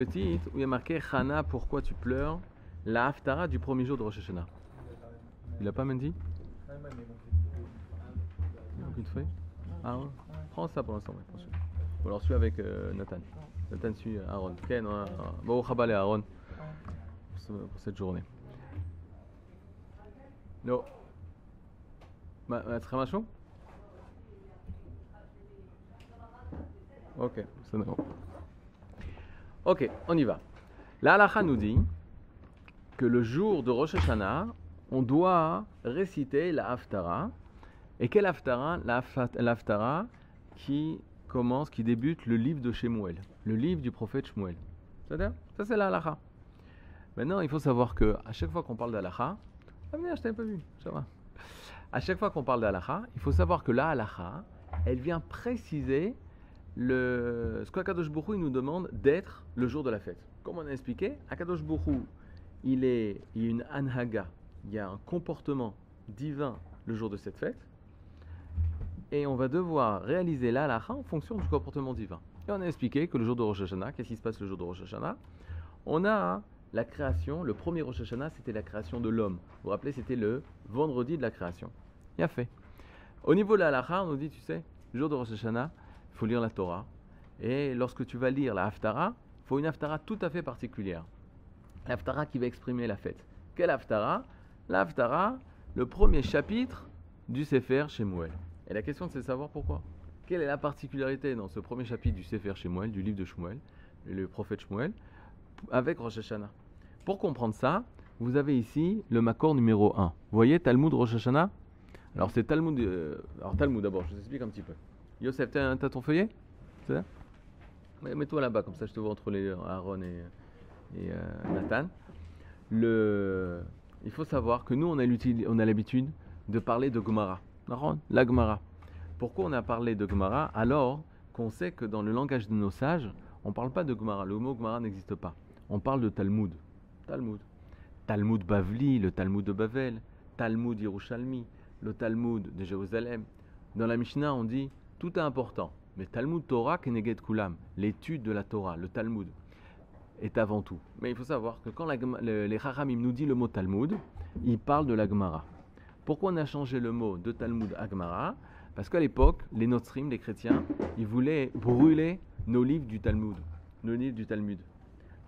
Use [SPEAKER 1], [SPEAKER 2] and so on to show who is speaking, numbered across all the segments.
[SPEAKER 1] petite où il y a marqué Hana, pourquoi tu pleures? La haftara du premier jour de Rosh Hashanah. Il l'a pas même dit? Il feuille Ah ouais Prends ça pour l'instant, ouais, Ou alors suis avec euh, Nathan. Nathan suit euh, Aaron. Ken, bon, Chabal et Aaron pour cette journée. Non. Très machin Ok, c'est bon. Ok, on y va. La halakha nous dit que le jour de Rosh Hashanah, on doit réciter la Haftara. Et quelle Haftara? La Hafta- la Haftara qui commence, qui débute le livre de Shemuel, le livre du prophète Shemuel. C'est-à-dire Ça, c'est la halakha. Maintenant, il faut savoir que à chaque fois qu'on parle d'halakha, ah mais je t'avais pas vu, ça va. À chaque fois qu'on parle d'halakha, il faut savoir que la halakha, elle vient préciser le, ce qu'Akadosh Bourou nous demande d'être le jour de la fête. Comme on a expliqué, Akadosh Bourou, il est il y a une anhaga, il y a un comportement divin le jour de cette fête, et on va devoir réaliser la halakha en fonction du comportement divin. Et on a expliqué que le jour de Rosh Hashanah, qu'est-ce qui se passe le jour de Rosh Hashanah? On a la création, le premier Rosh Hashanah, c'était la création de l'homme. Vous vous rappelez, c'était le vendredi de la création. Il a fait. Au niveau de la halakha, on nous dit, tu sais, le jour de Rosh Hashanah, il faut lire la Torah. Et lorsque tu vas lire la Haftara, il faut une Haftara tout à fait particulière. La Haftara qui va exprimer la fête. Quelle Haftara? La Haftara, le premier chapitre du Sefer Shemuel. Et la question, c'est de savoir pourquoi. Quelle est la particularité dans ce premier chapitre du Sefer Shemuel, du livre de Shemuel, le prophète Shemuel, avec Rosh Hashanah? Pour comprendre ça, vous avez ici le Makor numéro 1. Vous voyez Talmud Rosh Hashanah? Alors c'est Talmud. euh, alors Talmud d'abord, je vous explique un petit peu. Yosef, t'as ton feuillet? C'est ça Mets-toi là-bas, comme ça je te vois entre les Aaron et, et euh, Nathan. Le... Il faut savoir que nous, on a l'habitude de parler de Gemara. Aaron, La Gemara. Pourquoi on a parlé de Gemara alors qu'on sait que dans le langage de nos sages, on ne parle pas de Gemara. Le mot Gemara n'existe pas. On parle de Talmud. Talmud. Talmud Bavli, le Talmud de Bavel, Talmud Yerushalmi, le Talmud de Jérusalem. Dans la Mishnah, on dit tout est important, mais Talmud Torah Keneged Kulam, l'étude de la Torah, le Talmud, est avant tout. Mais il faut savoir que quand les Chachamim nous dit le mot Talmud, ils parlent de la Gemara. Pourquoi on a changé le mot de Talmud à Gemara? Parce qu'à l'époque, les Notrim, les chrétiens, ils voulaient brûler nos livres du Talmud, nos livres du Talmud.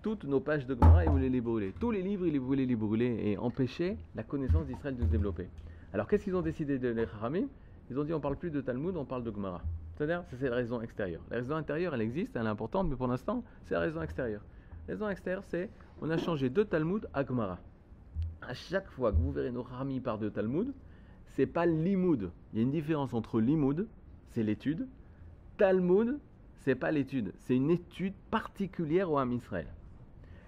[SPEAKER 1] Toutes nos pages de Gemara, ils voulaient les brûler. Tous les livres, ils voulaient les brûler et empêcher la connaissance d'Israël de se développer. Alors qu'est-ce qu'ils ont décidé de les Chachamim? Ils ont dit on parle plus de Talmud, on parle de Gemara. C'est-à-dire, c'est la raison extérieure. La raison intérieure, elle existe, elle est importante, mais pour l'instant, c'est la raison extérieure. La raison extérieure, c'est on a changé de Talmud à Gemara. À chaque fois que vous verrez nos Chachamim par de Talmud, c'est pas limoud. Il y a une différence entre limoud, c'est l'étude, Talmud, c'est pas l'étude, c'est une étude particulière au Ham Israël.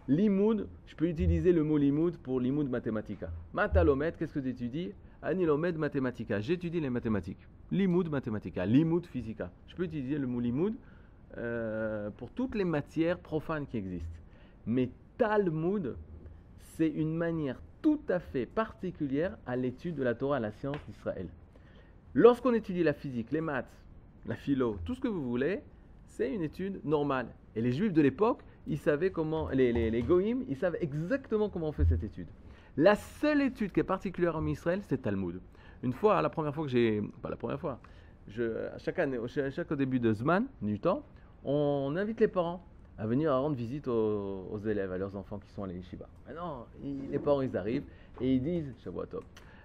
[SPEAKER 1] Limoud, je peux utiliser le mot limoud pour limoud mathématica. Matalomet, qu'est-ce que tu étudies Anilomed mathématica, j'étudie les mathématiques. Limoud mathématica, limoud physica. Je peux utiliser le mot limoud euh, pour toutes les matières profanes qui existent. Mais Talmud, c'est une manière tout à fait particulière à l'étude de la Torah, à la science d'Israël. Lorsqu'on étudie la physique, les maths, la philo, tout ce que vous voulez, c'est une étude normale. Et les juifs de l'époque, ils savaient comment, les, les, les goïms, ils savent exactement comment on fait cette étude. La seule étude qui est particulière en Israël, c'est Talmud. Une fois, la première fois que j'ai, pas la première fois, chaque année, au- chaque début de Zman, du temps, on invite les parents à venir rendre visite aux, élèves, à leurs enfants qui sont à la yeshiva. Maintenant, les parents, ils arrivent et ils disent, Shavua Tov.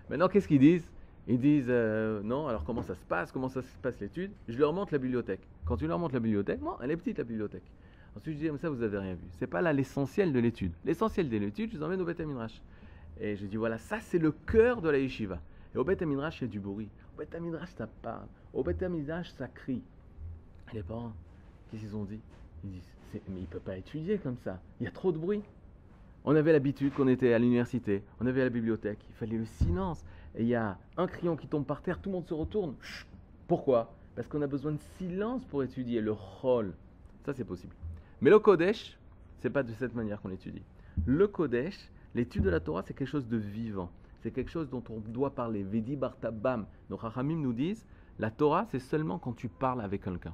[SPEAKER 1] Maintenant, qu'est-ce qu'ils disent? Ils disent, euh, non, alors comment ça se passe? Comment ça se passe l'étude? Je leur montre la bibliothèque. Quand tu leur montres la bibliothèque, bon, elle est petite la bibliothèque. Ensuite, je dis, mais ça, vous avez rien vu. C'est pas là l'essentiel de l'étude. L'essentiel de l'étude, je vous emmène au Beth Midrash. Et je dis, voilà, ça, c'est le cœur de la yeshiva. Et au Beth Midrash, il y a du bruit. Au Beth Midrash, ça parle. Au Beth Midrash, ça crie. Et les parents, qu'est-ce qu'ils ont dit? Ils disent, mais il peut pas étudier comme ça. Il y a trop de bruit. On avait l'habitude qu'on était à l'université, on avait la bibliothèque, il fallait le silence. Et il y a un crayon qui tombe par terre, tout le monde se retourne. Pourquoi? Parce qu'on a besoin de silence pour étudier le rôle. Ça, c'est possible. Mais le Kodesh, c'est pas de cette manière qu'on étudie. Le Kodesh, l'étude de la Torah, c'est quelque chose de vivant. C'est quelque chose dont on doit parler. Vedi Bartabam. Nos Chachamim nous disent la Torah, c'est seulement quand tu parles avec quelqu'un.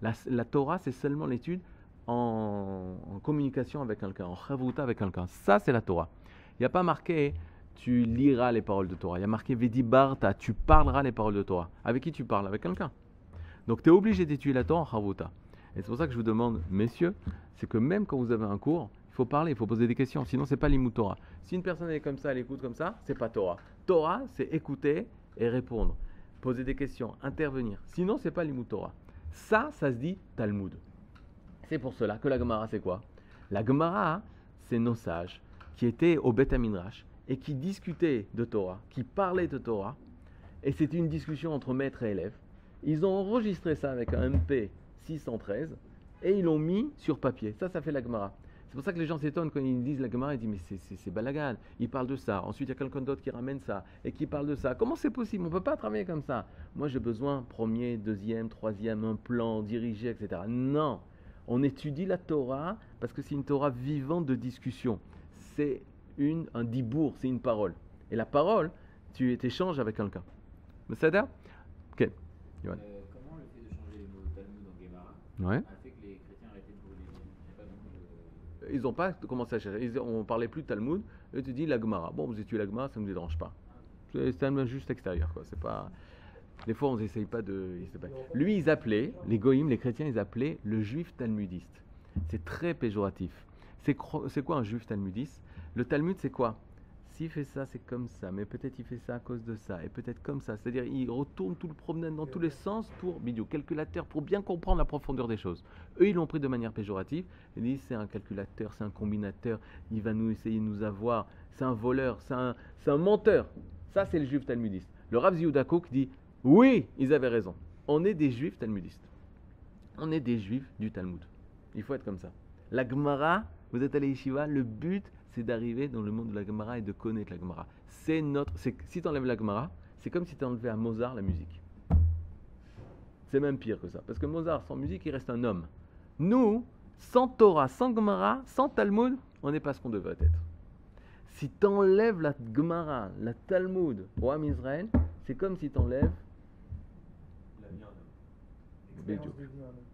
[SPEAKER 1] La, la Torah, c'est seulement l'étude en, communication avec quelqu'un, en chavruta avec quelqu'un. Ça, c'est la Torah. Il n'y a pas marqué tu liras les paroles de Torah. Il y a marqué Vedi Barta, tu parleras les paroles de Torah. Avec qui tu parles? Avec quelqu'un. Donc tu es obligé d'étudier la Torah en chavruta. Et c'est pour ça que je vous demande, messieurs, c'est que même quand vous avez un cours, faut parler, il faut poser des questions. Sinon, c'est pas Torah. Si une personne est comme ça, elle écoute comme ça, c'est pas Torah. Torah, c'est écouter et répondre, poser des questions, intervenir. Sinon, c'est pas Torah. Ça, ça se dit Talmud. C'est pour cela que la Gemara, c'est quoi? La Gemara, c'est nos sages qui étaient au Beth Aminrash et qui discutaient de Torah, qui parlaient de Torah. Et c'était une discussion entre maître et élève. Ils ont enregistré ça avec un MP 613 et ils l'ont mis sur papier. Ça, ça fait la Gemara. C'est pour ça que les gens s'étonnent quand ils disent la Gemara, ils disent mais c'est- balagan, il parle de ça. Ensuite, il y a quelqu'un d'autre qui ramène ça et qui parle de ça. Comment c'est possible? On ne peut pas travailler comme ça. Moi, j'ai besoin, premier, deuxième, troisième, un plan dirigé, etc. Non, on étudie la Torah parce que c'est une Torah vivante de discussion. C'est une, un dibour, c'est une parole. Et la parole, tu échanges avec quelqu'un. Mais ça Ok.
[SPEAKER 2] Euh, comment le fait de changer les mots Talmud en Gemara
[SPEAKER 1] Ouais.
[SPEAKER 2] a fait que les chrétiens arrêtaient de brûler les livres Il n'y a pas beaucoup de...
[SPEAKER 1] Ils n'ont pas commencé à chercher. Ils, on parlait plus de Talmud. Et tu dis la Gemara. Bon, vous étudiez la Gemara, ça ne nous dérange pas. C'est un juste extérieur. Quoi. C'est pas... Des fois, on n'essaye pas de. Lui, ils appelaient, les goïms, les chrétiens, ils appelaient le juif talmudiste. C'est très péjoratif. C'est quoi un juif talmudiste? Le Talmud, c'est quoi? S'il fait ça, c'est comme ça, mais peut-être il fait ça à cause de ça, et peut-être comme ça. C'est-à-dire, il retourne tout le problème dans tous les sens pour, bidou, calculateur, pour bien comprendre la profondeur des choses. Eux, ils l'ont pris de manière péjorative. Ils disent, c'est un calculateur, c'est un combinateur, il va nous essayer de nous avoir, c'est un voleur, c'est un, un menteur. Ça, c'est le juif talmudiste. Le Rav Yehuda Kook dit, oui, ils avaient raison. On est des juifs talmudistes. On est des juifs du Talmud. Il faut être comme ça. La Gemara, vous êtes allé Yeshiva, le but, c'est d'arriver dans le monde de la Gemara et de connaître la Gemara. C'est notre. c'est- Si tu enlèves la Gemara, c'est comme si tu enlevais à Mozart la musique. C'est même pire que ça. Parce que Mozart, sans musique, il reste un homme. Nous, sans Torah, sans Gemara, sans Talmud, on n'est pas ce qu'on devrait être. Si tu enlèves la Gemara, la Talmud au Ham Israël, c'est comme si tu enlèves
[SPEAKER 3] de vie,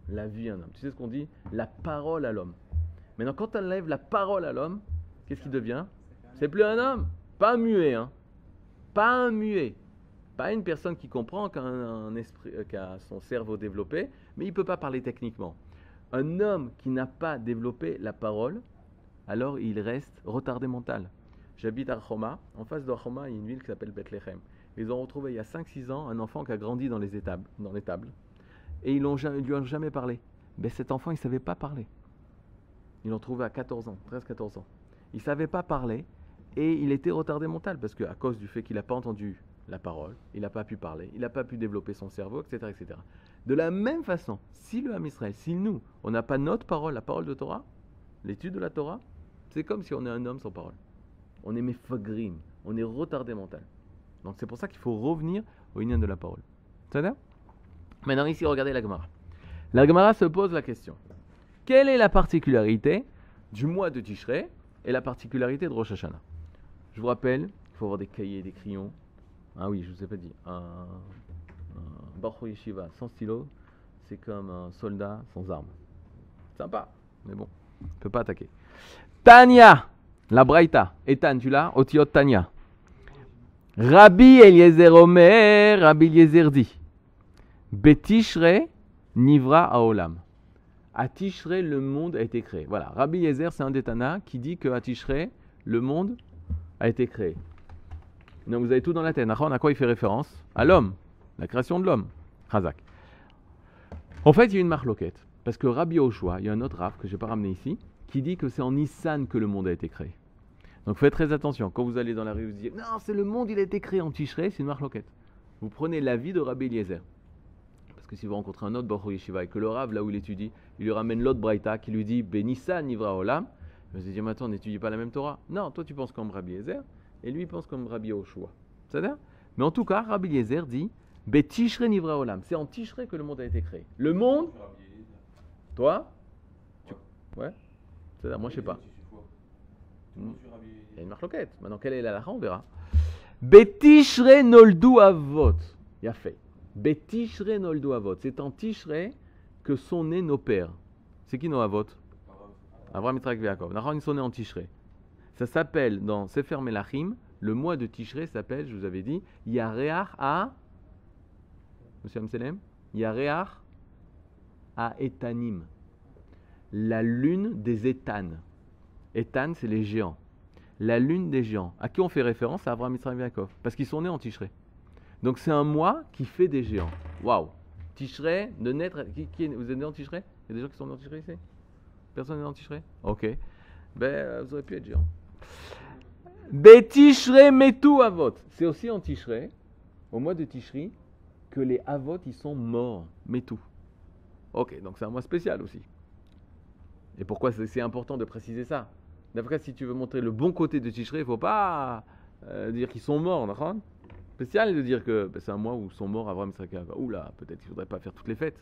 [SPEAKER 1] la vie à un homme. Tu sais ce qu'on dit? La parole à l'homme. Maintenant, quand tu enlèves la parole à l'homme, qu'est-ce qu'il devient C'est plus un homme. Pas un muet, hein. Pas un muet. Pas une personne qui comprend, qui a, esprit, euh, qui son cerveau développé, mais il ne peut pas parler techniquement. Un homme qui n'a pas développé la parole, alors il reste retardé mental. J'habite à Roma. En face de Roma, il y a une ville qui s'appelle Bethléem. Ils ont retrouvé il y a 5-6 ans un enfant qui a grandi dans les étables. Dans les tables et ils ne lui ont jamais parlé. Ben, cet enfant, il ne savait pas parler. Ils l'ont trouvé à 14 ans, 13-14 ans. Il ne savait pas parler et il était retardé mental parce qu'à cause du fait qu'il n'a pas entendu la parole, il n'a pas pu parler, il n'a pas pu développer son cerveau, etc., etc. De la même façon, si le Ham Israël, si nous, on n'a pas notre parole, la parole de Torah, l'étude de la Torah, c'est comme si on est un homme sans parole. On est mefagrim, on est retardé mental. Donc c'est pour ça qu'il faut revenir au union de la parole. C'est-à-dire Maintenant, ici, regardez la Gemara. La Gemara se pose la question quelle est la particularité du mois de Tishrei? Et la particularité de Rosh Hashanah Je vous rappelle, il faut avoir des cahiers, des crayons. Ah oui, je ne vous ai pas dit. Un, un Yeshiva sans stylo, c'est comme un soldat sans arme. Sympa, mais bon, on peut pas attaquer. Tania, la Braïta. Ethan, tu l'as? Otiot Tania. Rabbi Eliezer Omer, Rabbi Eliezer dit Betishre Nivra Aolam. À Tishrei, le monde a été créé. Voilà, Rabbi Yezer, c'est un des Tana qui dit que à le monde a été créé. Donc vous avez tout dans la tête. À quoi il fait référence? À l'homme, la création de l'homme. Razak. En fait, il y a une marloquette. Parce que Rabbi Oshua, il y a un autre Rav que je n'ai pas ramené ici, qui dit que c'est en Nissan que le monde a été créé. Donc faites très attention. Quand vous allez dans la rue, vous dites Non, c'est le monde, il a été créé en Tishrei, c'est une marloquette. Vous prenez l'avis de Rabbi Eliezer. Que si vous rencontrez un autre Baruch Yeshiva et que le Rav, là où il étudie, il lui ramène l'autre Braïta qui lui dit Benissa Nivra Olam, va se dire Mais attends, on n'étudie pas la même Torah. Non, toi tu penses comme Rabbi Yezer et lui il pense comme Rabbi Yoshua. C'est-à-dire Mais en tout cas, Rabbi Yezer dit Betishre Nivra Olam. C'est en Tishrei que le monde a été créé. Le monde, toi? Tu- Ouais C'est-à-dire, moi je sais pas. Il y a une marque loquette. Maintenant, quelle est la lacha On verra. Betishre noldu avot. Il a fait. Betishre noldu avot. C'est en Tishrei que sont nés nos pères. C'est qui nos avot? Avram, Yitzhak, Yaakov. Nahon, ils sont nés en Tishré. Ça s'appelle, dans Sefer Melachim, le mois de Tishré s'appelle, je vous avais dit, Yareach à. Monsieur Amselem Yareach à Etanim. La lune des Étanes. Étan, c'est les géants. La lune des géants. À qui on fait référence? À Abraham, Yitzhak, Yaakov. Parce qu'ils sont nés en Tishré. Donc c'est un mois qui fait des géants. Waouh Tishré, de naître. Vous êtes né en Tishré Il y a des gens qui sont nés en Tishré ici? Personne n'est en Tishré Ok. Ben, euh, vous auriez pu être géant. Betishré metu avot. C'est aussi en Tishré, au mois de Tishri, que les avot, ils sont morts. Metu. Ok, donc c'est un mois spécial aussi. Et pourquoi c'est important de préciser ça? D'après, si tu veux montrer le bon côté de Tishré, il ne faut pas euh, dire qu'ils sont morts, d'accord? Spécial de dire que ben, c'est un mois où sont morts Avram, Jacob. Oula, peut-être qu'il ne faudrait pas faire toutes les fêtes.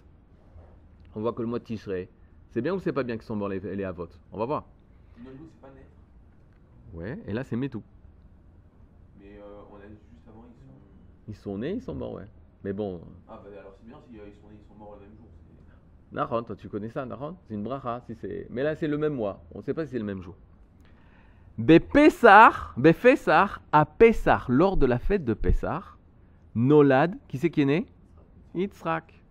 [SPEAKER 1] On voit que le mois de Tishré, c'est bien ou c'est pas bien qu'ils sont morts les, les avot? On va voir.
[SPEAKER 2] C'est pas.
[SPEAKER 1] Ouais, et là c'est Metu.
[SPEAKER 2] Mais euh, on a juste avant, ils sont.
[SPEAKER 1] Ils sont nés, ils sont morts, ouais. Mais bon,
[SPEAKER 2] Ah, bah alors c'est bien si euh, ils sont nés, ils sont morts le même jour.
[SPEAKER 1] Naron, toi tu connais ça, Naron? C'est une bracha, si c'est. Mais là c'est le même mois. On ne sait pas si c'est le même jour. Bepessar, Befessar, à Pessar, lors de la fête de Pessar, Nolad, qui c'est qui est né? Yitzhak.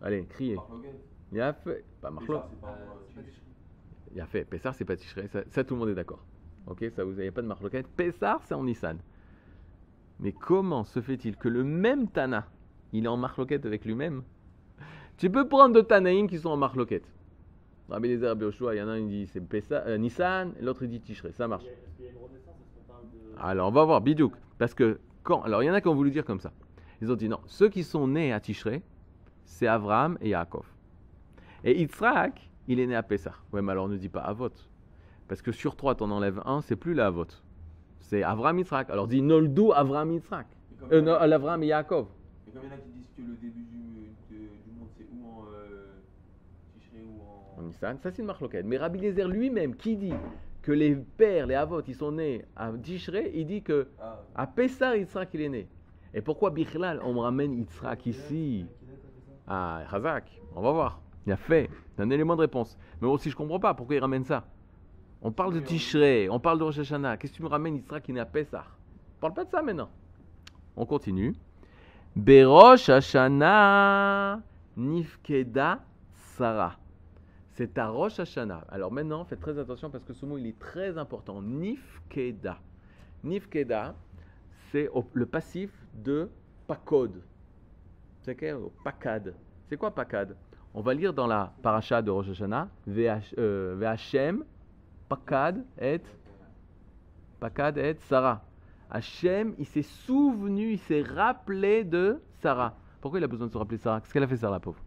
[SPEAKER 1] Allez, criez. Il a fait. Pas Marlo.
[SPEAKER 2] Euh.
[SPEAKER 1] Il a fait. Pessar, c'est pas Tishrei. Ça, ça, tout le monde est d'accord. Ok, ça vous n'avez pas de marloquette. Pessar, c'est en Nissan. Mais comment se fait-il que le même Tana, il est en marloquette avec lui-même? Tu peux prendre deux Tanaïm qui sont en marloquette. Rabbi Lézer, Rabbi Yoshua, il y en a un qui dit c'est euh, Nissan, l'autre il dit Tishrei. Ça marche.
[SPEAKER 3] Y a une parle de.
[SPEAKER 1] Alors, on va voir, Bidouk. Parce que quand. Alors, il y en a qui ont voulu dire comme ça. Ils ont dit non, ceux qui sont nés à Tishrei, c'est Abraham et Yaakov. Et Yitzhak, il est né à Pessah. Ouais, mais alors ne dis pas Avot. Parce que sur trois, t'en enlèves un, c'est plus la Avot. C'est Abraham Yitzhak. Alors dis Noldo Abraham Yitzhak. Euh, non,
[SPEAKER 2] a-
[SPEAKER 1] Abraham et Yaakov.
[SPEAKER 2] et comme il y en a qui disent que le début du, de- du monde c'est ou en euh, Tishré ou en.
[SPEAKER 1] En Nissan, ça c'est une marloquette. Mais Rabbi Lézer lui-même, qui dit que les pères, les Avot, ils sont nés à Tishrei, il dit que
[SPEAKER 2] Ah,
[SPEAKER 1] à Pessah, Yitzhak, il est né. Et pourquoi Bichlal, on me ramène Yitzhak ici? Ah, Razak, on va voir. Il a fait. C'est un élément de réponse. Mais aussi, je comprends pas pourquoi il ramène ça. On parle de Tishrei, on parle de Rosh Hashanah. Qu'est-ce que tu me ramènes Yitzhak qui est né à Pessah? On parle pas de ça maintenant. On continue. Berosh Hashanah Nifkeda Sarah. C'est à Rosh Hashanah. Alors maintenant, faites très attention parce que ce mot, il est très important. Nifkeda. Nifkeda, c'est le passif de pakod. C'est quoi Pakad. C'est quoi pakad? On va lire dans la paracha de Rosh Hashanah, VH, euh, pakad et pakad et Sarah. Hachem, il s'est souvenu, il s'est rappelé de Sarah. Pourquoi il a besoin de se rappeler Sarah? Qu'est-ce qu'elle a fait, Sarah, la pauvre?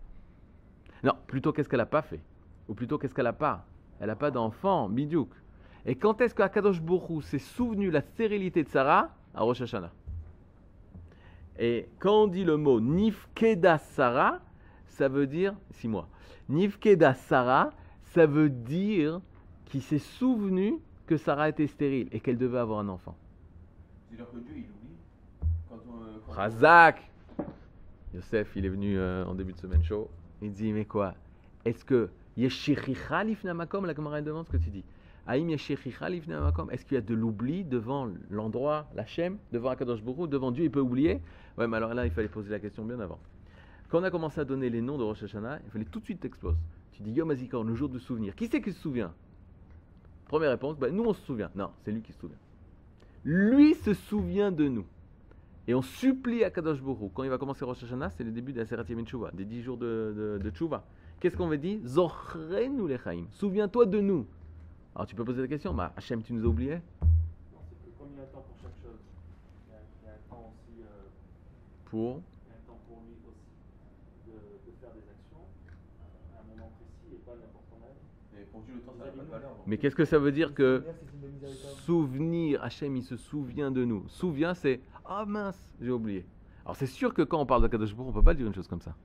[SPEAKER 1] Non, plutôt qu'est-ce qu'elle n'a pas fait? Ou plutôt qu'est-ce qu'elle n'a pas? Elle n'a pas d'enfant, bidiouk. Et quand est-ce qu'Akadosh Borou s'est souvenu la stérilité de Sarah? À Rosh Hashanah. Et quand on dit le mot Nifkeda Sarah, ça veut dire, six mois, Nifkeda Sarah, ça veut dire qu'il s'est souvenu que Sarah était stérile et qu'elle devait avoir un enfant.
[SPEAKER 2] C'est-à-dire que Dieu il oublie. Quand on. euh, on-
[SPEAKER 1] Razak Yosef, il est venu euh, en début de semaine chaud. Il dit Mais quoi? Est-ce que Yeshiricha lifna makom La Gemara demande ce que tu dis. Aïm Yeshiricha lifna makom Est-ce qu'il y a de l'oubli devant l'endroit, la Shem, devant Akadosh Hu, devant Dieu? Il peut oublier Ouais, mais alors là, il fallait poser la question bien avant. Quand on a commencé à donner les noms de Rosh Hashanah, il fallait tout de suite t'exposes. Tu dis Yom HaZikaron, le jour de souvenir. Qui c'est qui se souvient? Première réponse bah, Nous, on se souvient. Non, c'est lui qui se souvient. Lui se souvient de nous. Et on supplie à Kadosh Hu. Quand il va commencer Rosh Hashanah, c'est le début de la Serat Tshuva, des 10 jours de, de, de. Qu'est-ce qu'on veut dire? Zochrenu lechaim. Souviens-toi de nous. Alors tu peux poser la question, bah, Hachem, tu nous as oubliés
[SPEAKER 3] Non, c'est que comme il y a un temps pour chaque chose, il y a, il y a un temps aussi,
[SPEAKER 1] Pour?
[SPEAKER 3] il y a un temps pour lui aussi de, de faire des actions à un moment précis et pas n'importe quand même.
[SPEAKER 2] Mais pour Dieu, le temps ça n'a pas de valeur. donc.
[SPEAKER 1] Mais qu'est-ce que ça veut dire que
[SPEAKER 3] Souvenir,
[SPEAKER 1] Hachem, il se souvient de nous. Souvient, c'est Ah mince, j'ai oublié. Alors c'est sûr que quand on parle de Kadosh on peut pas dire une chose comme ça.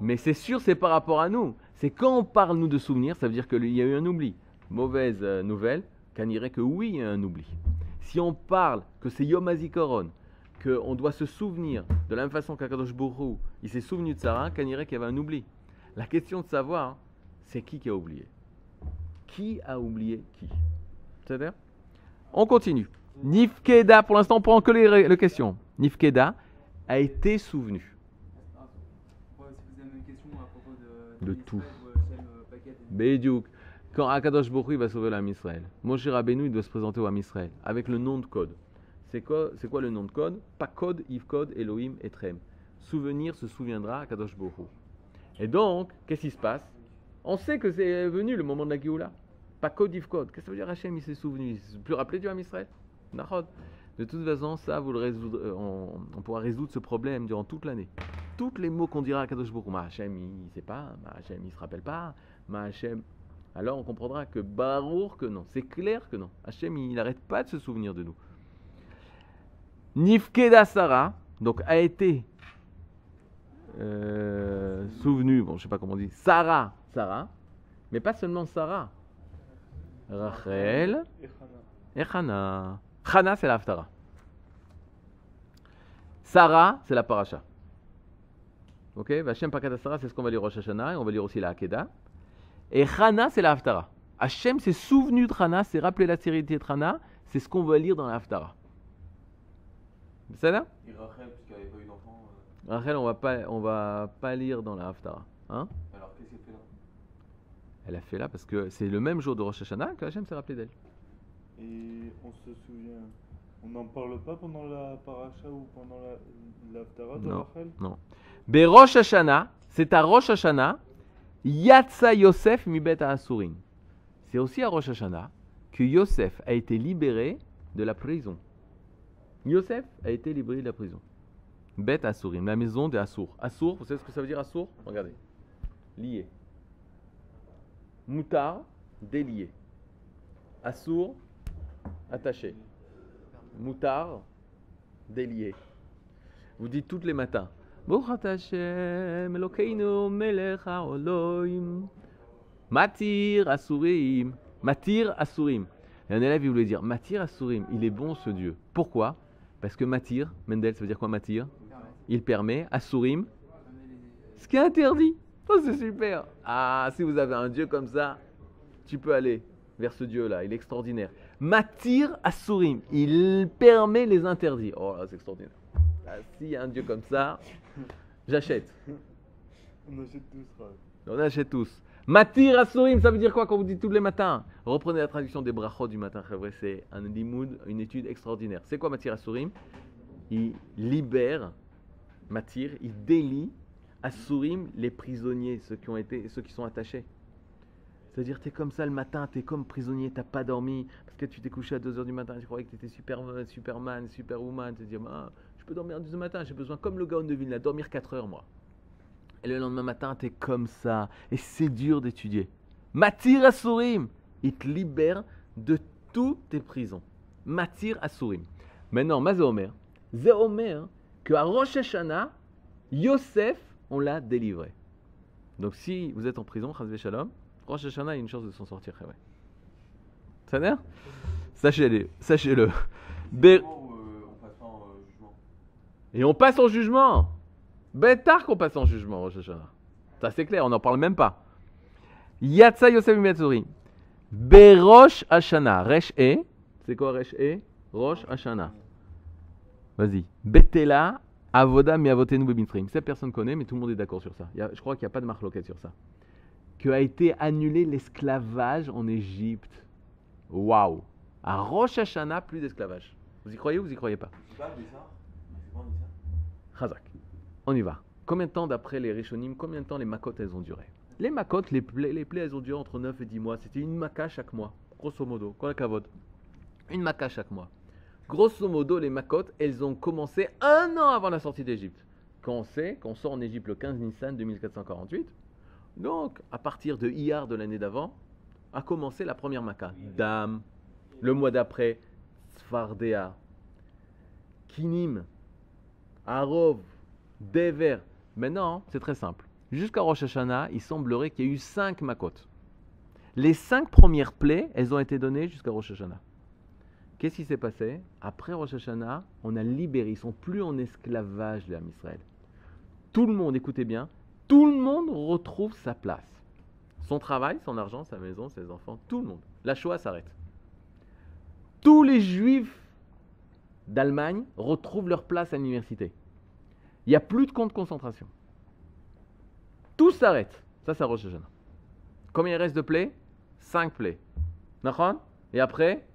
[SPEAKER 1] Mais c'est sûr, c'est par rapport à nous. C'est quand on parle, nous, de souvenirs, ça veut dire qu'il y a eu un oubli. Mauvaise euh, nouvelle, qu'on dirait que oui, il y a un oubli. Si on parle que c'est Yom HaZikaron, qu'on doit se souvenir de la même façon qu'Akadosh Hu, il s'est souvenu de Sarah, qu'on dirait qu'il y avait un oubli. La question de savoir, c'est qui qui a oublié qui a oublié qui? C'est-à-dire? On continue. Nifkeda, pour l'instant, on prend que les questions. Nifkeda a été souvenu.
[SPEAKER 2] Ah, ouais, si vous avez une question à propos de.
[SPEAKER 1] Tout. Beydouk. Quand Akadosh Baruch Hu, il va sauver l'âme Israël, Moshe Rabbeinu il doit se présenter au Ham Israël avec le nom de code. C'est quoi, c'est quoi le nom de code? Pas code, Yves code, Elohim et Trem. Souvenir se souviendra Akadosh Baruch Hu. Et donc, qu'est-ce qui se passe? On sait que c'est venu le moment de la Géoula. Pas code, Yves code. Qu'est-ce que ça veut dire Hachem Il s'est souvenu? Il s'est plus rappelé du Ham Israël Nahod. De toute façon, ça, euh, on, pourra résoudre ce problème durant toute l'année. Tous les mots qu'on dira à Kadosh Baruch Hu, Ma Hachem, il ne sait pas, Ma Hachem, il ne se rappelle pas, Ma Hachem. Alors on comprendra que Baruch que non. C'est clair que non. Hachem, il n'arrête pas de se souvenir de nous. Nifkeda Sarah, donc a été euh, souvenu, bon, je sais pas comment on dit, Sarah, Sarah, mais pas seulement Sarah. Rachel
[SPEAKER 3] Et Hana.
[SPEAKER 1] Hana. C'est la Haftara. Sarah, c'est la paracha. Ok Vachem Pakata Sarah, c'est ce qu'on va lire au Rosh Hashanah et on va lire aussi la Hakeda. Et Hana, c'est la Haftara. Hachem s'est souvenu de Hana, s'est rappelé la série de Hana, c'est ce qu'on va lire dans la Haftara. C'est là?
[SPEAKER 2] Et Rachel, puisqu'elle n'avait pas eu d'enfant. euh,
[SPEAKER 1] Rachel, on va pas, on va pas lire dans la Haftara. Hein?
[SPEAKER 2] Alors qu'est-ce qu'elle fait là?
[SPEAKER 1] Elle a fait là parce que c'est le même jour de Rosh Hashanah que Hachem s'est rappelé d'elle.
[SPEAKER 4] Et on se souvient, on n'en parle pas pendant la paracha ou pendant la l'Aftara de
[SPEAKER 1] Non. Berosh Hashanah, c'est à Rosh Hashanah, Yatsa Yosef mibet Asurim. C'est aussi à Rosh Hashanah que Yosef a été libéré de la prison. Yosef a été libéré de la prison. Bet Asurim, la maison des Assur. Assur, vous savez ce que ça veut dire Assur Regardez. Lié. Moutar, délié. Assur, attaché. Moutar, délié. Vous dites tous les matins. Matir Asurim. Matir Asurim. Et un élève, il voulait dire Matir Asurim, il est bon ce Dieu. Pourquoi? Parce que Matir, Mendel, ça veut dire quoi Matir? Il permet, Asurim, ce qui est interdit. Oh, c'est super. Ah, si vous avez un Dieu comme ça, tu peux aller vers ce Dieu-là. Il est extraordinaire. Matir Asurim, il permet les interdits. Oh là, c'est extraordinaire. Ah, S'il y a un Dieu comme ça, j'achète.
[SPEAKER 4] On achète tous Rav.
[SPEAKER 1] On achète tous. Matir Asurim, ça veut dire quoi quand vous dites tous les matins? Reprenez la traduction des brachot du matin, c'est un limoud, une étude extraordinaire. C'est quoi Matir Asurim Il libère, Matir, il délie Asurim, les prisonniers, ceux qui ont été, ceux qui sont attachés. C'est-à-dire, tu es comme ça le matin, tu es comme prisonnier, tu pas dormi, que tu t'es couché à 2h du matin, tu croyais que tu étais super, Superman, Superwoman, tu te dis, ah, je peux dormir à 2h du matin, j'ai besoin, comme le Gaon de Vilna, dormir 4 heures, moi. Et le lendemain matin, tu es comme ça, et c'est dur d'étudier. Matir Asurim, il te libère de toutes tes prisons. Matir Asurim. Maintenant, Mazéomer, Zéomer, qu'à Rosh Hashanah, Yosef, on l'a délivré. Donc si vous êtes en prison, Chazvé Shalom, Rosh Hashanah a une chance de s'en sortir. Sachez-le. Sachez-le. Et on passe en jugement. Ben tard qu'on passe en jugement. Ça c'est clair, on n'en parle même pas. Yatsa Yosef Miyatsuri. Berosh Hashanah. Resh E. C'est quoi Resh E Rosh Hashanah. Vas-y. Betela Avoda Miavotenu Bebintrim. Cette personne connaît, mais tout le monde est d'accord sur ça. Je crois qu'il n'y a pas de marloquette sur ça. Que a été annulé l'esclavage en Égypte. Waouh. À Rosh Hashanah, plus d'esclavage. Vous y croyez ou vous y croyez pas? Khazak. On y va. Combien de temps, d'après les Rishonim, combien de temps les makotes elles ont duré? Les makotes, les plaies, les plaies, elles ont duré entre 9 et 10 mois. C'était une maca chaque mois, grosso modo. Quoi la cavote Une maca chaque mois. Grosso modo, les makotes, elles ont commencé un an avant la sortie d'Égypte. Quand on sait qu'on sort en Égypte le 15 Nissan 2448, donc à partir de Iyar de l'année d'avant, a commencé la première maca. Dam. Le mois d'après, Sfardea. Kinim. Arov, Dever. Maintenant, c'est très simple. Jusqu'à Rosh Hashanah, il semblerait qu'il y ait eu cinq makot. Les cinq premières plaies, elles ont été données jusqu'à Rosh Hashanah. Qu'est-ce qui s'est passé? Après Rosh Hashanah, on a libéré. Ils sont plus en esclavage, les Israël. Tout le monde, écoutez bien, tout le monde retrouve sa place. Son travail, son argent, sa maison, ses enfants, tout le monde. La Shoah s'arrête. Tous les juifs d'Allemagne retrouvent leur place à l'université. Il n'y a plus de camps de concentration. Tout s'arrête. Ça, c'est Rosh Hashanah. Combien il reste de plaies? 5 plaies. Et après?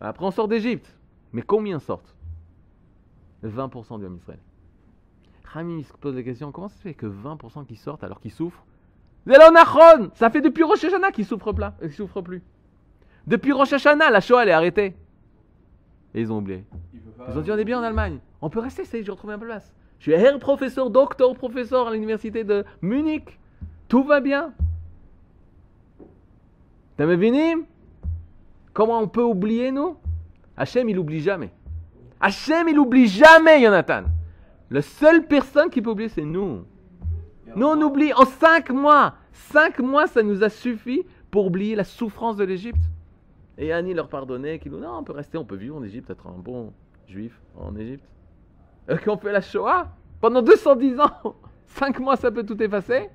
[SPEAKER 1] Après, on sort d'Égypte. Mais combien sortent? 20% du homme Israël. Se pose la question comment ça se fait que 20% qui sortent alors qu'ils souffrent Zélo Nachon Ça fait depuis Rosh Hashanah qu'ils souffrent, pla- euh, qu'ils souffrent plus. Depuis Rosh Hashanah, la Shoah elle est arrêtée. Et ils ont oublié. Ils ont dit on est bien en Allemagne. On peut rester, ça y est, j'ai retrouvé un peu de place. Je suis Herr professeur, docteur professeur à l'université de Munich. Tout va bien. T'as me Comment on peut oublier nous? Hachem il oublie jamais. Hachem il oublie jamais Jonathan. La seule personne qui peut oublier c'est nous. Nous on oublie en cinq mois. Cinq mois ça nous a suffi pour oublier la souffrance de l'Égypte. Et Annie leur pardonnait, qui nous non, on peut rester, on peut vivre en Égypte, être un bon juif en Égypte. Et qu'on fait la Shoah pendant 210 ans. 5 mois, ça peut tout effacer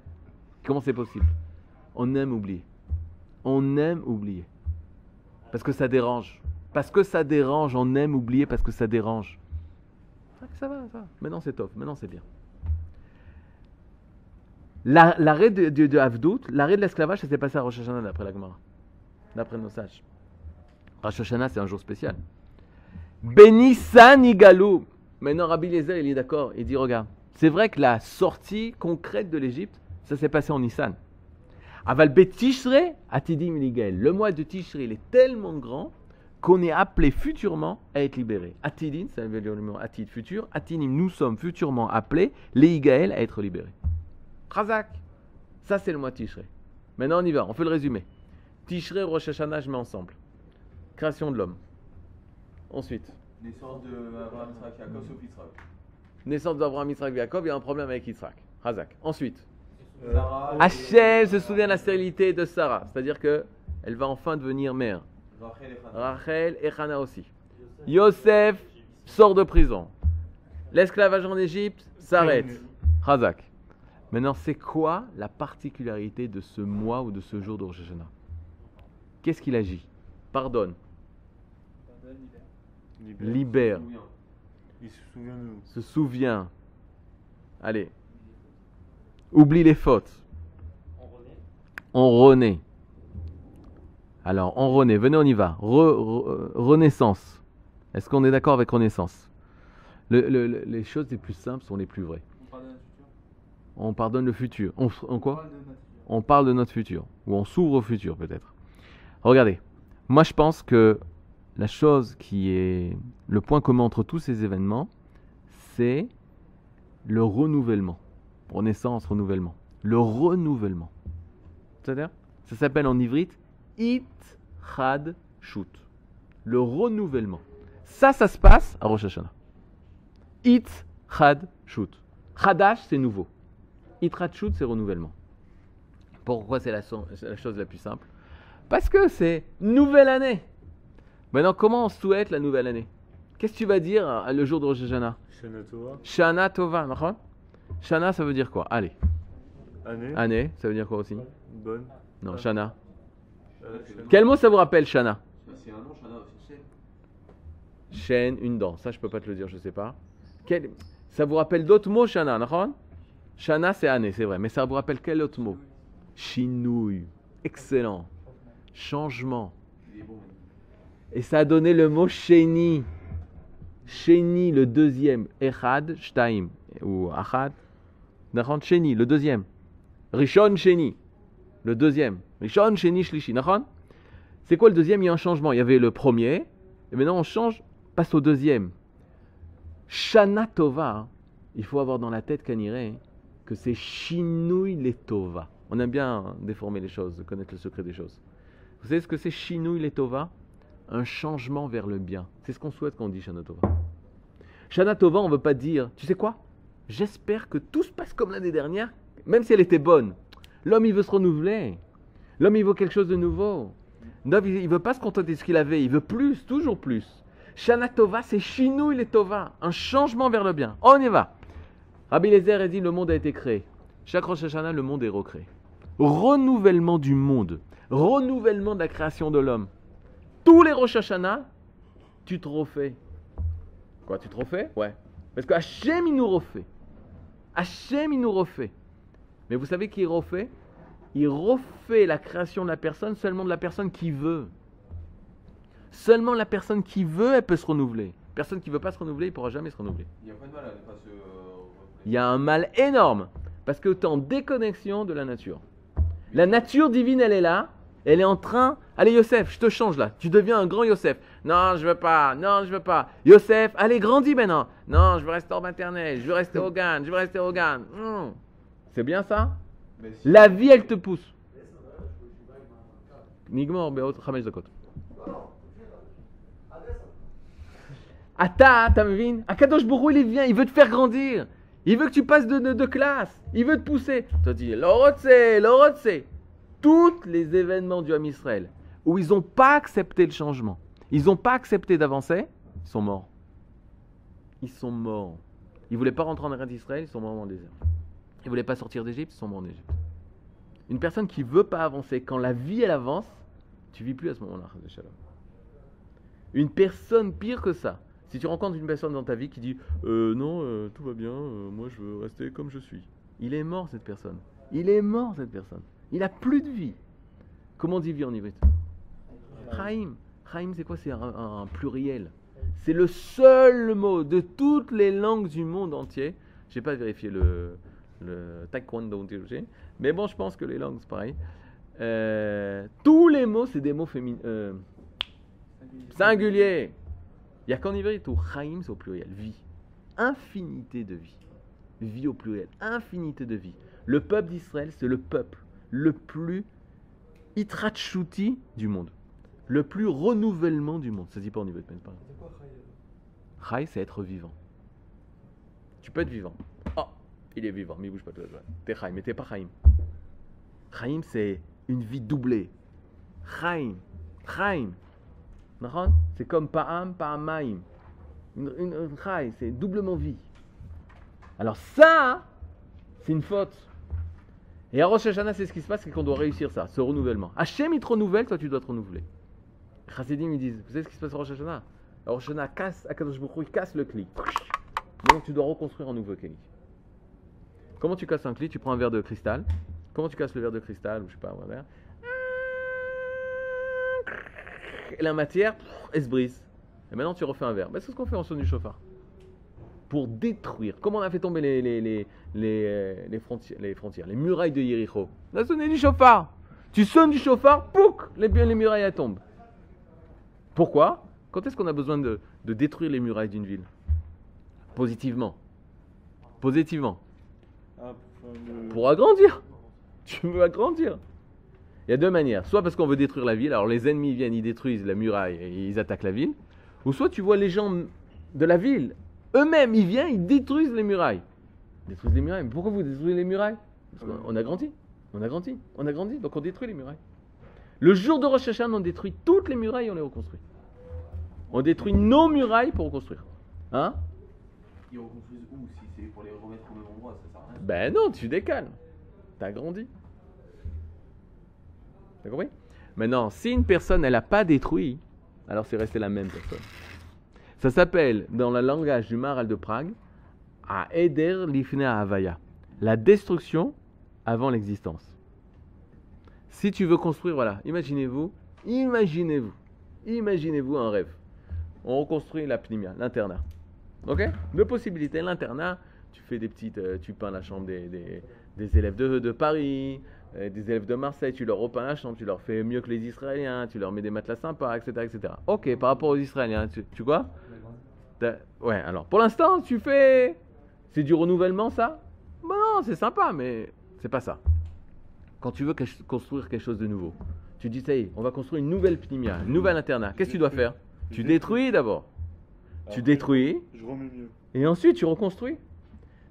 [SPEAKER 1] Comment c'est possible? On aime oublier. On aime oublier. Parce que ça dérange. Parce que ça dérange, on aime oublier parce que ça dérange. Ah, Ça va, ça va. Maintenant c'est top, maintenant c'est bien. La- L'arrêt de, de, l'arrêt de l'esclavage, ça s'est passé à Rosh Hashanah d'après la Gemara. D'après nos sages. Rosh Hashanah, c'est un jour spécial. Benissan Igalou. Maintenant, Rabbi Eliezer, il est d'accord. Il dit Regarde, c'est vrai que la sortie concrète de l'Égypte, ça s'est passé en Nissan. Aval Betishre, Atidim Ligael. Le mois de Tishre, il est tellement grand qu'on est appelé futurement à être libéré. Atidin, ça veut dire le mot Atid, futur. Atidim, nous sommes futurement appelés, les Igael, à être libérés. Chazak. Ça, c'est le mois de Tishre. Maintenant, on y va. On fait le résumé. Tishre, Rosh Hashanah, je mets ensemble. Création de l'homme. Ensuite,
[SPEAKER 2] Naissance de Abraham, Isaac, Jacob, sauf Israël.
[SPEAKER 1] naissance d'Abraham, Israël, Jacob, il y a un problème avec Israël. Razak. Ensuite,
[SPEAKER 4] Euh.
[SPEAKER 1] Hachem se souvient de la stérilité de Sarah, c'est-à-dire que elle va enfin devenir mère.
[SPEAKER 2] Rachel et Hannah.
[SPEAKER 1] Aussi. Yosef sort de prison. L'esclavage en Égypte s'arrête. Razak. Maintenant, c'est quoi la particularité de ce mois ou de ce jour de Rosh Hashanah? Qu'est-ce qu'il agit? Pardonne,
[SPEAKER 4] libère. Il se souvient de nous.
[SPEAKER 1] se souvient. Allez. Oublie les fautes.
[SPEAKER 3] On renaît.
[SPEAKER 1] Alors, on renaît. Venez, on y va. Re- re- renaissance. Est-ce qu'on est d'accord avec renaissance? Le- le- le- Les choses les plus simples sont les plus vraies. On pardonne le futur. On, on quoi On parle de notre futur. Ou on s'ouvre au futur, peut-être. Regardez. Moi, je pense que la chose qui est le point commun entre tous ces événements, c'est le renouvellement. Renaissance, renouvellement. Le renouvellement. C'est-à-dire Ça s'appelle en ivrite It Chad Shoot. Le renouvellement. Ça, ça se passe à Rosh Hashanah. It Chad Shoot. Chadash, c'est nouveau. It Chad Shoot, c'est renouvellement. Pourquoi c'est la, so- c'est la chose la plus simple? Parce que c'est nouvelle année. Maintenant, comment on souhaite la nouvelle année? Qu'est-ce que tu vas dire euh, le jour de Rosh Hashanah?
[SPEAKER 4] Shana Torah,
[SPEAKER 1] Shana Tova, Shana, ça veut dire quoi? Allez.
[SPEAKER 4] année,
[SPEAKER 1] Année, ça veut dire quoi aussi?
[SPEAKER 4] Bonne.
[SPEAKER 1] Non, Shana.
[SPEAKER 4] Euh, Shana-
[SPEAKER 1] Quel mot ça vous rappelle, Shana?
[SPEAKER 2] Bah, C'est un nom, Shana aussi.
[SPEAKER 1] Chaîne, une dent. Ça, je peux pas te le dire, je sais pas. Quel- Ça vous rappelle d'autres mots, Shana, Shana, c'est année, c'est vrai. Mais ça vous rappelle quel autre mot? Chinouille. Excellent. Changement. Et ça a donné le mot Sheni. Sheni, le deuxième. Echad, Shtaim. Ou Achad. D'accord Sheni, le deuxième. Rishon, Sheni. Le deuxième. Rishon, Sheni, Shlishi. D'accord C'est quoi le deuxième? Il y a un changement. Il y avait le premier. Et maintenant, on change, passe au deuxième. Shana Tova. hein. Il faut avoir dans la tête, Kaniré, que c'est Shinouille les Tova. On aime bien déformer les choses, connaître le secret des choses. Vous savez ce que c'est Shinouille les Tova un changement vers le bien. C'est ce qu'on souhaite quand on dit Shana Tova. Shana Tova, on ne veut pas dire, tu sais quoi? J'espère que tout se passe comme l'année dernière, même si elle était bonne. L'homme, il veut se renouveler. L'homme, il veut quelque chose de nouveau. L'homme, il ne veut pas se contenter de ce qu'il avait, il veut plus, toujours plus. Shana Tova, c'est Shinou il est Tova, un changement vers le bien. On y va. Rabbi Lézer a dit le monde a été créé. Chaque Rosh Hashanah, le monde est recréé. renouvellement du monde, renouvellement de la création de l'homme. Tous les Rosh Hashanah, tu te refais. Quoi, tu te refais? Ouais. Parce que Hachem, il nous refait. Hachem, il nous refait. Mais vous savez qui refait? Il refait la création de la personne seulement de la personne qui veut. Seulement la personne qui veut, elle peut se renouveler. Personne qui ne veut pas se renouveler, il ne pourra jamais se renouveler.
[SPEAKER 2] Il n'y a pas de se.
[SPEAKER 1] Il y a un mal énorme parce que tu es en déconnexion de la nature. La nature divine, elle est là. Elle est en train. Allez, Yosef, je te change là. Tu deviens un grand Yosef. Non, je veux pas. Non, je veux pas. Yosef, allez, grandis maintenant. Non, je veux rester en maternelle. Je veux rester au GAN. Je veux rester au GAN. Hmm. C'est bien ça? La vie, elle te pousse. Ata, t'as vu? Akadosh Borou, il vient, il veut te faire grandir. Il veut que tu passes de, de- classe. Il veut te pousser. Tu dit, l'orotse, l'orotse. Tous les événements du Ham Israël où ils n'ont pas accepté le changement, ils n'ont pas accepté d'avancer, ils sont morts. Ils sont morts. Ils voulaient pas rentrer en Eretz d'Israël, ils sont morts dans le désert. Ils voulaient pas sortir d'Égypte, ils sont morts en Égypte. Une personne qui veut pas avancer, quand la vie elle avance, tu vis plus à ce moment-là. Une personne pire que ça. Si tu rencontres une personne dans ta vie qui dit Euh, non, euh, tout va bien, euh, moi je veux rester comme je suis. Il est mort cette personne. Il est mort cette personne. Il a plus de vie. Comment on dit vie en ivrite Chaim. Chaim, c'est quoi? C'est un, un pluriel. C'est le seul mot de toutes les langues du monde entier. Je n'ai pas vérifié le, le taekwondo, mais bon, je pense que les langues, c'est pareil. Euh, tous les mots, c'est des mots féminins. euh, singuliers. Il n'y a qu'en ivrite où Chaim, c'est au pluriel. Vie. Infinité de vie. Vie au pluriel. Infinité de vie. Le peuple d'Israël, c'est le peuple le plus itrachuti du monde. Le plus renouvellement du monde. Ça se dit pas en ivrite, même pas. Chai, c'est être vivant. Tu peux être vivant. Oh, il est vivant, mais il bouge pas toute la. T'es Chaim, mais t'es pas Chaim. Chaim, c'est une vie doublée. Chaim, Chaim. C'est comme Pa'am, Pa'amaim. Une, une, une c'est doublement vie. Alors ça, c'est une faute. Et à Rosh Hashanah, c'est ce qui se passe, c'est qu'on doit réussir ça, ce renouvellement. Hachem, il te renouvelle, toi, tu dois te renouveler. Chassidim, ils disent, vous savez ce qui se passe à Rosh Hashanah? À Rosh Hashanah, casse, Akadosh Baruch il casse le cli. Donc tu dois reconstruire un nouveau cli. Comment tu casses un cli Tu prends un verre de cristal. Comment tu casses le verre de cristal, ou je sais pas, un verre? Et la matière, elle se brise. Et maintenant, tu refais un verre. Ben, c'est ce qu'on fait en son du chauffard. Pour détruire. Comment on a fait tomber les, les, les, les, euh, les frontières, les frontières, les murailles de Yericho On a sonné du chauffard. Tu sonnes du chauffard, pouc, les, les murailles elles tombent. Pourquoi? Quand est-ce qu'on a besoin de, de détruire les murailles d'une ville? Positivement. Positivement.
[SPEAKER 4] Ah, Pour
[SPEAKER 1] agrandir. Tu veux agrandir. Il y a deux manières. Soit parce qu'on veut détruire la ville, alors les ennemis viennent, ils détruisent la muraille et ils attaquent la ville. Ou soit tu vois les gens de la ville, eux-mêmes, ils viennent, ils détruisent les murailles. Ils détruisent les murailles. Mais pourquoi vous détruisez les murailles? Parce qu'on on a grandi. On a grandi. On a grandi, donc on détruit les murailles. Le jour de Rosh Hashanah, on détruit toutes les murailles et on les reconstruit. On détruit nos murailles pour reconstruire. Hein?
[SPEAKER 2] Ils reconstruisent où Si c'est pour les remettre au même endroit, ça sert à rien?
[SPEAKER 1] Ben non, tu décales. T'as grandi. T'as compris? Maintenant, si une personne, elle n'a pas détruit, alors c'est resté la même personne. Ça s'appelle, dans le langage du Maral de Prague, à Eder Lifne Havaya. La destruction avant l'existence. Si tu veux construire, voilà, imaginez-vous, imaginez-vous, imaginez-vous un rêve. On reconstruit la pnimia, l'internat. Ok? Deux possibilités. L'internat, tu fais des petites, euh, tu peins la chambre des, des- des élèves de, de Paris, des élèves de Marseille, tu leur repeins la chambre, tu leur fais mieux que les Israéliens, tu leur mets des matelas sympas, etc. etc. Ok, par rapport aux Israéliens, tu, T'as- Ouais, alors pour l'instant, tu fais. C'est du renouvellement, ça? Bah non, c'est sympa, mais c'est pas ça. Quand tu veux construire quelque chose de nouveau, tu dis, ça y est, on va construire une nouvelle pnimia, une nouvelle internat. Qu'est-ce que tu dois faire? Tu
[SPEAKER 4] détruis.
[SPEAKER 1] d'abord. Tu détruis,
[SPEAKER 4] Je remets mieux.
[SPEAKER 1] et ensuite, tu reconstruis.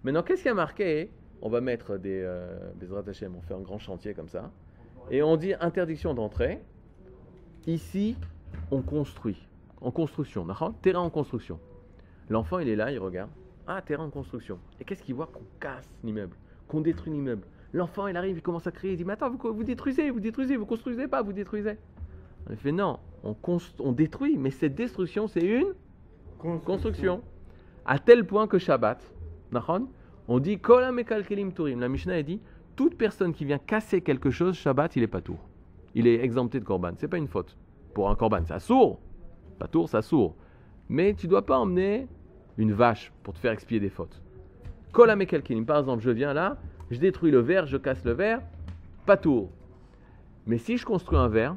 [SPEAKER 1] Maintenant, qu'est-ce qui a marqué? On va mettre des. Euh, Bezrat Hashem, on fait un grand chantier comme ça. Et on dit interdiction d'entrée. Ici, on construit. En construction. Terrain en construction. L'enfant, il est là, il regarde. Ah, terrain en construction. Et qu'est-ce qu'il voit? Qu'on casse l'immeuble, qu'on détruit l'immeuble. L'enfant, il arrive, il commence à crier, il dit Mais attends, vous, vous détruisez, vous détruisez, vous construisez pas, vous détruisez. On fait Non, on, on détruit, mais cette destruction, c'est une construction. À tel point que Shabbat, on dit turim. La Mishnah a dit toute personne qui vient casser quelque chose, Shabbat, il est pas tour. Il est exempté de korban. C'est pas une faute pour un korban. Ça sourd. Pas tour, ça sourd. Mais tu dois pas emmener une vache pour te faire expier des fautes. Kol hamekalkelim. Par exemple, je viens là, je détruis le verre, je casse le verre, pas tour. Mais si je construis un verre,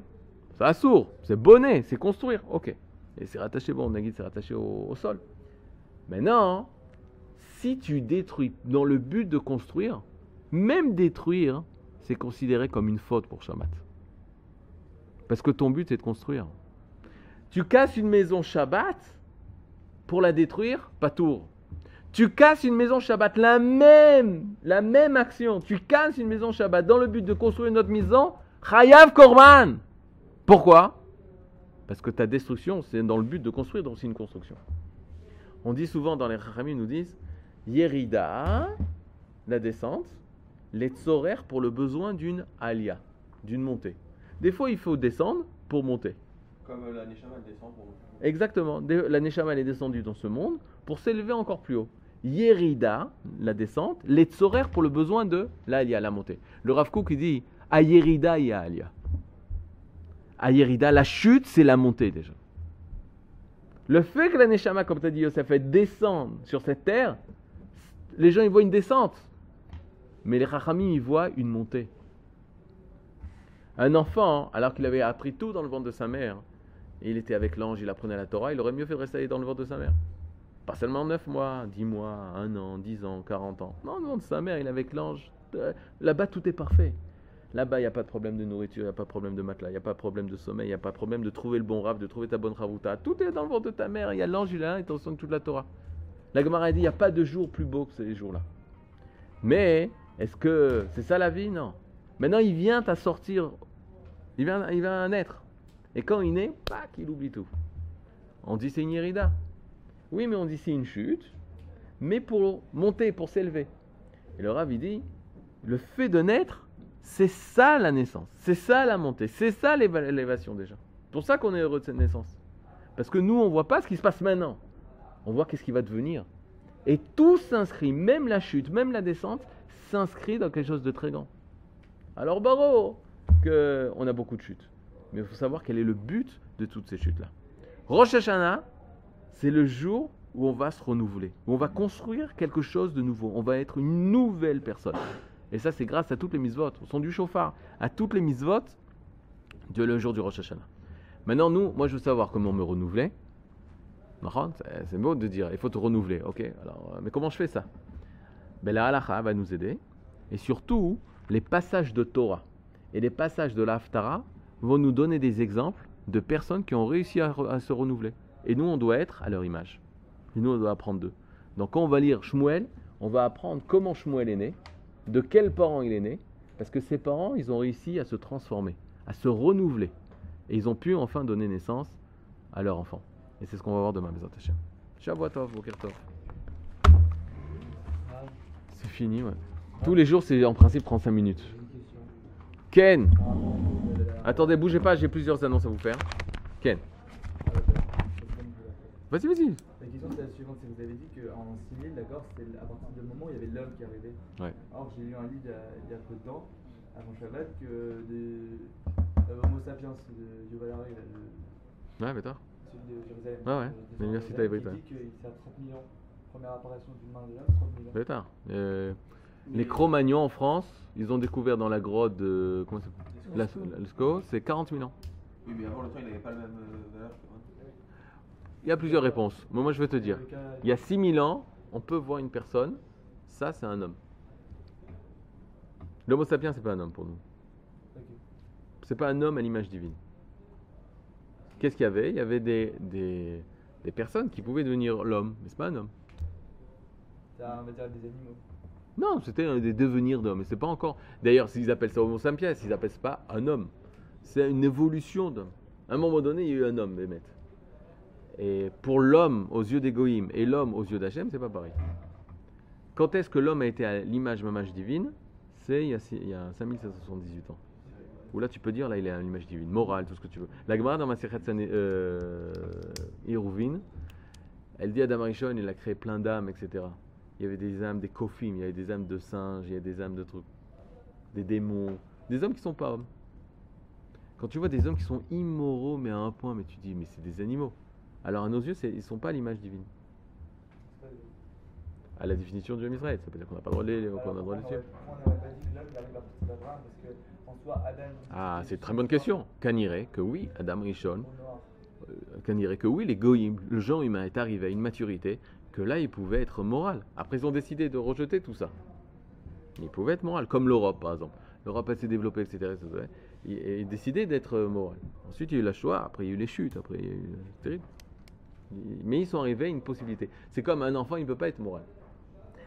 [SPEAKER 1] ça sourd. C'est bonnet, c'est construire. Ok. Et c'est rattaché, bon, Nagid, c'est rattaché au, sol. Maintenant, si tu détruis dans le but de construire, même détruire, c'est considéré comme une faute pour Shabbat. Parce que ton but, c'est de construire. Tu casses une maison Shabbat pour la détruire, pas tour. Tu casses une maison Shabbat, la même, la même action. Tu casses une maison Shabbat dans le but de construire une autre maison, Chayav Korban. Pourquoi? Parce que ta destruction, c'est dans le but de construire, donc c'est une construction. On dit souvent dans les Chachamim, ils nous disent Yerida, la descente, les tzorer pour le besoin d'une alia, d'une montée. Des fois, il faut descendre pour monter.
[SPEAKER 2] Comme euh, la Neshama descend pour.
[SPEAKER 1] Exactement. Des- La Neshama, est descendue dans ce monde pour s'élever encore plus haut. Yerida, la descente, les tzorer pour le besoin de l'alia, la montée. Le Rav Kook, il dit à Yerida, il y a alia. À Yerida, la chute, c'est la montée déjà. Le fait que la Neshama, comme tu as dit Yosef, fait descendre sur cette terre, les gens ils voient une descente. Mais les Chachamim, ils voient une montée. Un enfant, alors qu'il avait appris tout dans le ventre de sa mère, et il était avec l'ange, il apprenait la Torah, il aurait mieux fait de rester dans le ventre de sa mère. Pas seulement 9 mois, 10 mois, 1 an, 10 ans, 40 ans. Non, non, de sa mère, il est avec l'ange. Euh, Là-bas, tout est parfait. Là-bas, il n'y a pas de problème de nourriture, il n'y a pas de problème de matelas, il n'y a pas de problème de sommeil, il n'y a pas de problème de trouver le bon rave, de trouver ta bonne ravouta. Tout est dans le ventre de ta mère, il y a l'ange, il est là, il t'enseigne toute la Torah. La Gemara dit, il n'y a pas de jour plus beau que ces jours-là. Mais, est-ce que c'est ça la vie? Non. Maintenant, il vient à sortir, il vient, il vient à naître. Et quand il naît, pac, il oublie tout. On dit c'est une irida. Oui, mais on dit c'est une chute, mais pour monter, pour s'élever. Et le Rav, il dit, le fait de naître, c'est ça la naissance, c'est ça la montée, c'est ça l'éva- l'élévation déjà. C'est pour ça qu'on est heureux de cette naissance. Parce que nous, on ne voit pas ce qui se passe maintenant. On voit qu'est-ce qui va devenir. Et tout s'inscrit, même la chute, même la descente, s'inscrit dans quelque chose de très grand. Alors, Baro, que on a beaucoup de chutes. Mais il faut savoir quel est le but de toutes ces chutes-là. Rosh c'est le jour où on va se renouveler, où on va construire quelque chose de nouveau. On va être une nouvelle personne. Et ça, c'est grâce à toutes les mitzvot, au son du chauffard, à toutes les mitzvot de le jour du Rosh Hashanah. Maintenant, nous, moi, je veux savoir comment me renouveler. C'est beau de dire, il faut te renouveler. Ok, alors, euh, mais comment je fais ça? Ben, La halakha va nous aider. Et surtout, les passages de Torah et les passages de l'Aftara vont nous donner des exemples de personnes qui ont réussi à, à se renouveler. Et nous, on doit être à leur image. Et nous, on doit apprendre d'eux. Donc, quand on va lire Shmuel, on va apprendre comment Shmuel est né, de quels parents il est né, parce que ses parents, ils ont réussi à se transformer, à se renouveler. Et ils ont pu enfin donner naissance à leur enfant. Et c'est ce qu'on va voir demain, Bezat Hashem. Shabbat Tov, Boker Tov. C'est fini, ouais. Tous les jours, c'est en principe 35 minutes. Ken Attendez, bougez pas, j'ai plusieurs annonces à vous faire. Ken Vas-y, vas-y.
[SPEAKER 5] La question c'est la suivante, c'est que vous avez dit qu'en 6000, d'accord, c'était à partir du moment où il y avait l'homme qui arrivait.
[SPEAKER 1] Ouais.
[SPEAKER 5] Or j'ai lu un livre il y a, il y a peu de temps, avant Shabbat, que de euh, Homo sapiens de Yuval Harari, le-
[SPEAKER 1] Ouais, bêta.
[SPEAKER 5] celui de Jérusalem.
[SPEAKER 1] Ouais, ouais,
[SPEAKER 5] de- de
[SPEAKER 1] l'université
[SPEAKER 5] qui
[SPEAKER 1] ouais.
[SPEAKER 5] dit que c'est à 30 000 ans. Première apparition d'humain déjà, 30 000 ans.
[SPEAKER 1] Bêta. Euh, les Cro-Magnons en France, ils ont découvert dans la grotte de. Comment ça s'appelle? La- Lascaux, c'est 40 000 ans.
[SPEAKER 2] Oui, mais avant le temps, il n'avait pas la même euh, valeur que.
[SPEAKER 1] Il y a plusieurs réponses. Mais moi, je vais te dire. Il y a 6000 ans, on peut voir une personne, ça, c'est un homme. L'homo sapiens, c'est pas un homme pour nous. C'est pas un homme à l'image divine. Qu'est-ce qu'il y avait? Il y avait des, des, des personnes qui pouvaient devenir l'homme, mais c'est pas un homme.
[SPEAKER 5] C'est un- dire des animaux.
[SPEAKER 1] Non, c'était des devenirs d'homme, mais c'est pas encore. D'ailleurs, s'ils appellent ça Homo sapiens, ils appellent ça pas un homme. C'est une évolution d'homme. À un moment donné, il y a eu un homme, Bémet. Et pour l'homme aux yeux d'Égoïm et l'homme aux yeux d'Hachem, c'est pas pareil. Quand est-ce que l'homme a été à l'image mamage divine? C'est il y a, a 5778 ans. Où là, tu peux dire, là, il est à l'image divine, morale, tout ce que tu veux. La Gemara dans Masechet Sane- euh, Eruvin, elle dit Adam Rishon, il a créé plein d'âmes, etc. Il y avait des âmes, des kofim, il y avait des âmes de singes, il y a des âmes de trucs, des démons, des hommes qui sont pas hommes. Quand tu vois des hommes qui sont immoraux, mais à un point, mais tu dis, mais c'est des animaux. Alors à nos yeux, ils ne sont pas à l'image divine. À la définition du homme Israël, ça veut dire qu'on n'a pas le droit de les, qu'on a le droit de les
[SPEAKER 5] il.
[SPEAKER 1] Ah, c'est une très bonne question. Canirait que oui, Adam Rishon, euh, Canirait que oui, les le genre humain est arrivé à une maturité que là, il pouvait être moral. Après, ils ont décidé de rejeter tout ça. Il pouvait être moral, comme l'Europe, par exemple. L'Europe a s'est développée, etc. etc. Et, et décidé d'être euh, moral. Ensuite, il y a eu la Shoah, après, il y a eu les chutes, après, il y a eu... Mais ils sont arrivés à une possibilité. C'est comme un enfant, il ne peut pas être moral.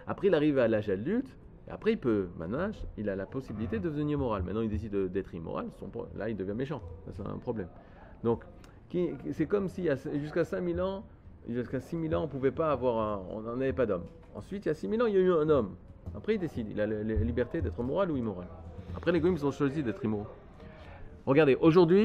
[SPEAKER 1] Après, il arrive à l'âge adulte, et après, il peut, maintenant, il a la possibilité de devenir moral. Maintenant, il décide de- d'être immoral, là, il devient méchant. C'est un problème. Donc, c'est comme si jusqu'à 5000 ans, jusqu'à 6000 ans, on pouvait pas avoir on n'en avait pas d'homme. Ensuite, il y a 6000 ans, il y a eu un homme. Après, il décide. Il a la, liberté d'être moral ou immoral. Après, les goyim, ils ont choisi d'être immoraux. Regardez, aujourd'hui,